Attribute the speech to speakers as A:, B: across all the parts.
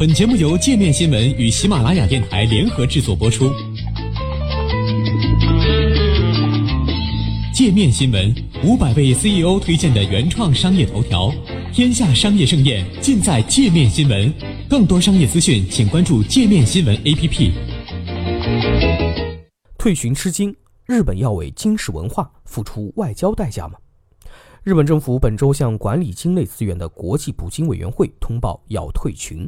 A: 本节目由界面新闻与喜马拉雅电台联合制作播出。界面新闻五百位 CEO 推荐的原创商业头条，天下商业盛宴尽在界面新闻。更多商业资讯，请关注界面新闻 APP。
B: 退群吃惊，日本要为金氏文化付出外交代价吗？日本政府本周向管理鲸类资源的国际捕鲸委员会通报要退群。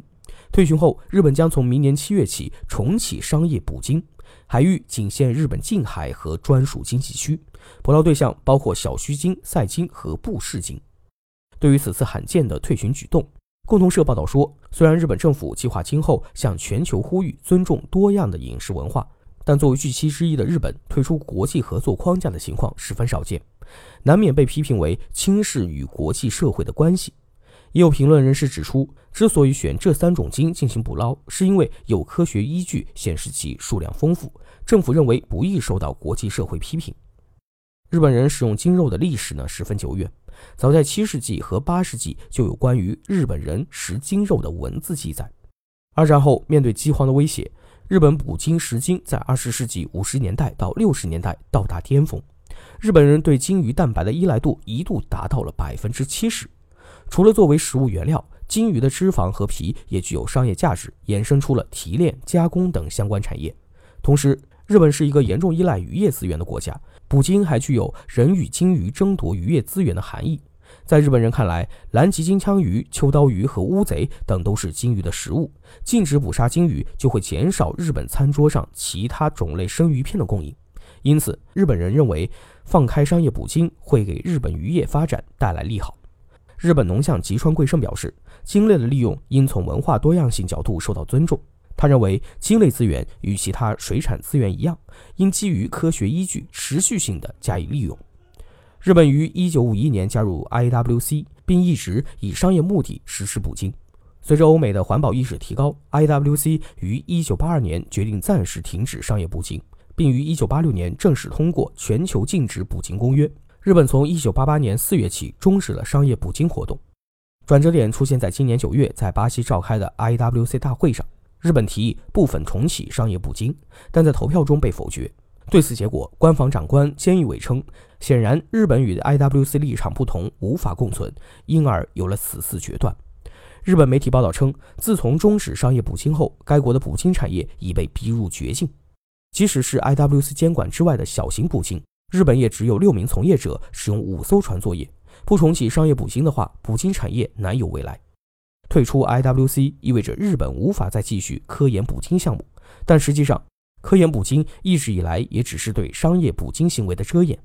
B: 退群后，日本将从明年七月起重启商业捕鲸，海域仅限日本近海和专属经济区，捕捞对象包括小须鲸、赛鲸和布氏鲸。对于此次罕见的退群举动，共同社报道说，虽然日本政府计划今后向全球呼吁尊重多样的饮食文化，但作为巨期之一的日本退出国际合作框架的情况十分少见，难免被批评为轻视与国际社会的关系。也有评论人士指出，之所以选这三种鲸进行捕捞，是因为有科学依据显示其数量丰富，政府认为不易受到国际社会批评。日本人使用鲸肉的历史呢十分久远，早在七世纪和八世纪就有关于日本人食鲸肉的文字记载。二战后，面对饥荒的威胁，日本捕鲸食鲸在二十世纪五十年代到六十年代到达巅峰，日本人对鲸鱼蛋白的依赖度一度达到了百分之七十。除了作为食物原料，鲸鱼的脂肪和皮也具有商业价值，衍生出了提炼、加工等相关产业。同时，日本是一个严重依赖渔业资源的国家，捕鲸还具有人与鲸鱼争夺渔业资源的含义。在日本人看来，蓝鳍金枪鱼、秋刀鱼和乌贼等都是鲸鱼的食物，禁止捕杀鲸鱼就会减少日本餐桌上其他种类生鱼片的供应。因此，日本人认为放开商业捕鲸会给日本渔业发展带来利好。日本农相吉川贵胜表示，鲸类的利用应从文化多样性角度受到尊重。他认为，鲸类资源与其他水产资源一样，应基于科学依据，持续性的加以利用。日本于1951年加入 IWC，并一直以商业目的实施捕鲸。随着欧美的环保意识提高，IWC 于1982年决定暂时停止商业捕鲸，并于1986年正式通过《全球禁止捕鲸公约》。日本从一九八八年四月起终止了商业捕鲸活动，转折点出现在今年九月在巴西召开的 IWC 大会上，日本提议部分重启商业捕鲸，但在投票中被否决。对此结果，官方长官菅义伟称，显然日本与 IWC 立场不同，无法共存，因而有了此次决断。日本媒体报道称，自从终止商业捕鲸后，该国的捕鲸产业已被逼入绝境，即使是 IWC 监管之外的小型捕鲸。日本也只有六名从业者使用五艘船作业，不重启商业捕鲸的话，捕鲸产业难有未来。退出 IWC 意味着日本无法再继续科研捕鲸项目，但实际上，科研捕鲸一直以来也只是对商业捕鲸行为的遮掩。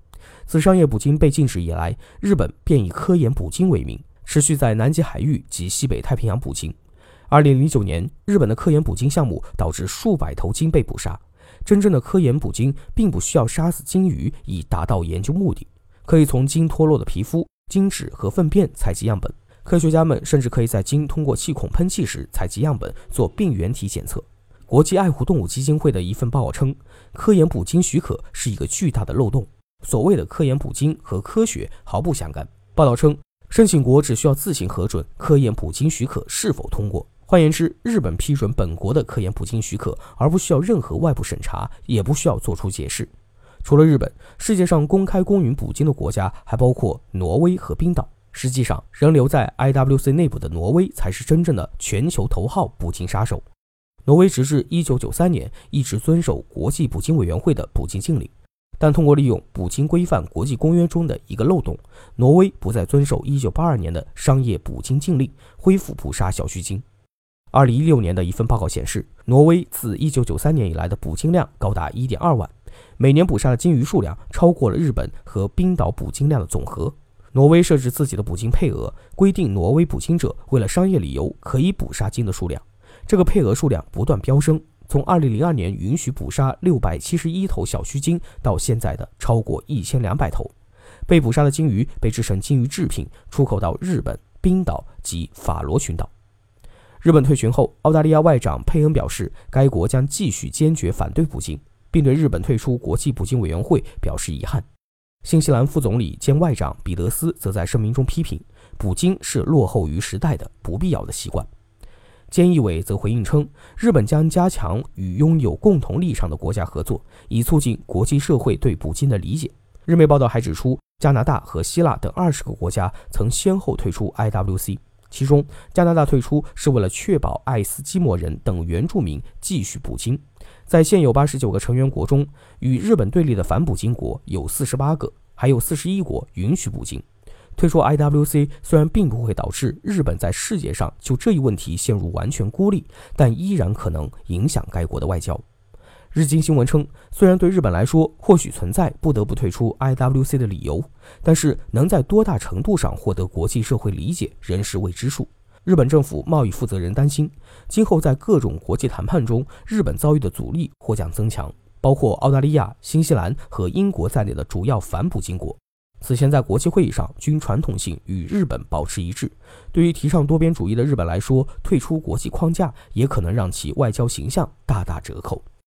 B: 自商业捕鲸被禁止以来，日本便以科研捕鲸为名，持续在南极海域及西北太平洋捕鲸。二零零九年，日本的科研捕鲸项目导致数百头鲸被捕杀。真正的科研捕鲸并不需要杀死鲸鱼以达到研究目的，可以从鲸脱落的皮肤、鲸脂和粪便采集样本。科学家们甚至可以在鲸通过气孔喷气时采集样本做病原体检测。国际爱护动物基金会的一份报告称，科研捕鲸许可是一个巨大的漏洞。所谓的科研捕鲸和科学毫不相干。报道称，申请国只需要自行核准科研捕鲸许可是否通过。换言之，日本批准本国的科研捕鲸许可，而不需要任何外部审查，也不需要做出解释。除了日本，世界上公开公允捕鲸的国家还包括挪威和冰岛。实际上，仍留在 IWC 内部的挪威才是真正的全球头号捕鲸杀手。挪威直至1993年一直遵守国际捕鲸委员会的捕鲸禁令，但通过利用捕鲸规范国际公约中的一个漏洞，挪威不再遵守1982年的商业捕鲸禁令，恢复捕杀小须鲸。二零一六年的一份报告显示，挪威自一九九三年以来的捕鲸量高达一点二万，每年捕杀的鲸鱼数量超过了日本和冰岛捕鲸量的总和。挪威设置自己的捕鲸配额，规定挪威捕鲸者为了商业理由可以捕杀鲸的数量。这个配额数量不断飙升，从二零零二年允许捕杀六百七十一头小须鲸，到现在的超过一千两百头。被捕杀的鲸鱼被制成鲸鱼制品，出口到日本、冰岛及法罗群岛。日本退群后，澳大利亚外长佩恩表示，该国将继续坚决反对捕鲸，并对日本退出国际捕鲸委员会表示遗憾。新西兰副总理兼外长彼得斯则在声明中批评，捕鲸是落后于时代的不必要的习惯。菅义伟则回应称，日本将加强与拥有共同立场的国家合作，以促进国际社会对捕鲸的理解。日媒报道还指出，加拿大和希腊等二十个国家曾先后退出 IWC，其中加拿大退出是为了确保爱斯基摩人等原住民继续捕鲸。在现有八十九个成员国中，与日本对立的反捕鲸国有四十八个，还有四十一国允许捕鲸。退出 IWC 虽然并不会导致日本在世界上就这一问题陷入完全孤立，但依然可能影响该国的外交。日经新闻称，虽然对日本来说或许存在不得不退出 IWC 的理由，但是能在多大程度上获得国际社会理解仍是未知数。日本政府贸易负责人担心，今后在各种国际谈判中，日本遭遇的阻力或将增强，包括澳大利亚、新西兰和英国在内的主要反捕鲸国。此前在国际会议上均传统性与日本保持一致。对于提倡多边主义的日本来说，退出国际框架也可能让其外交形象大打折扣。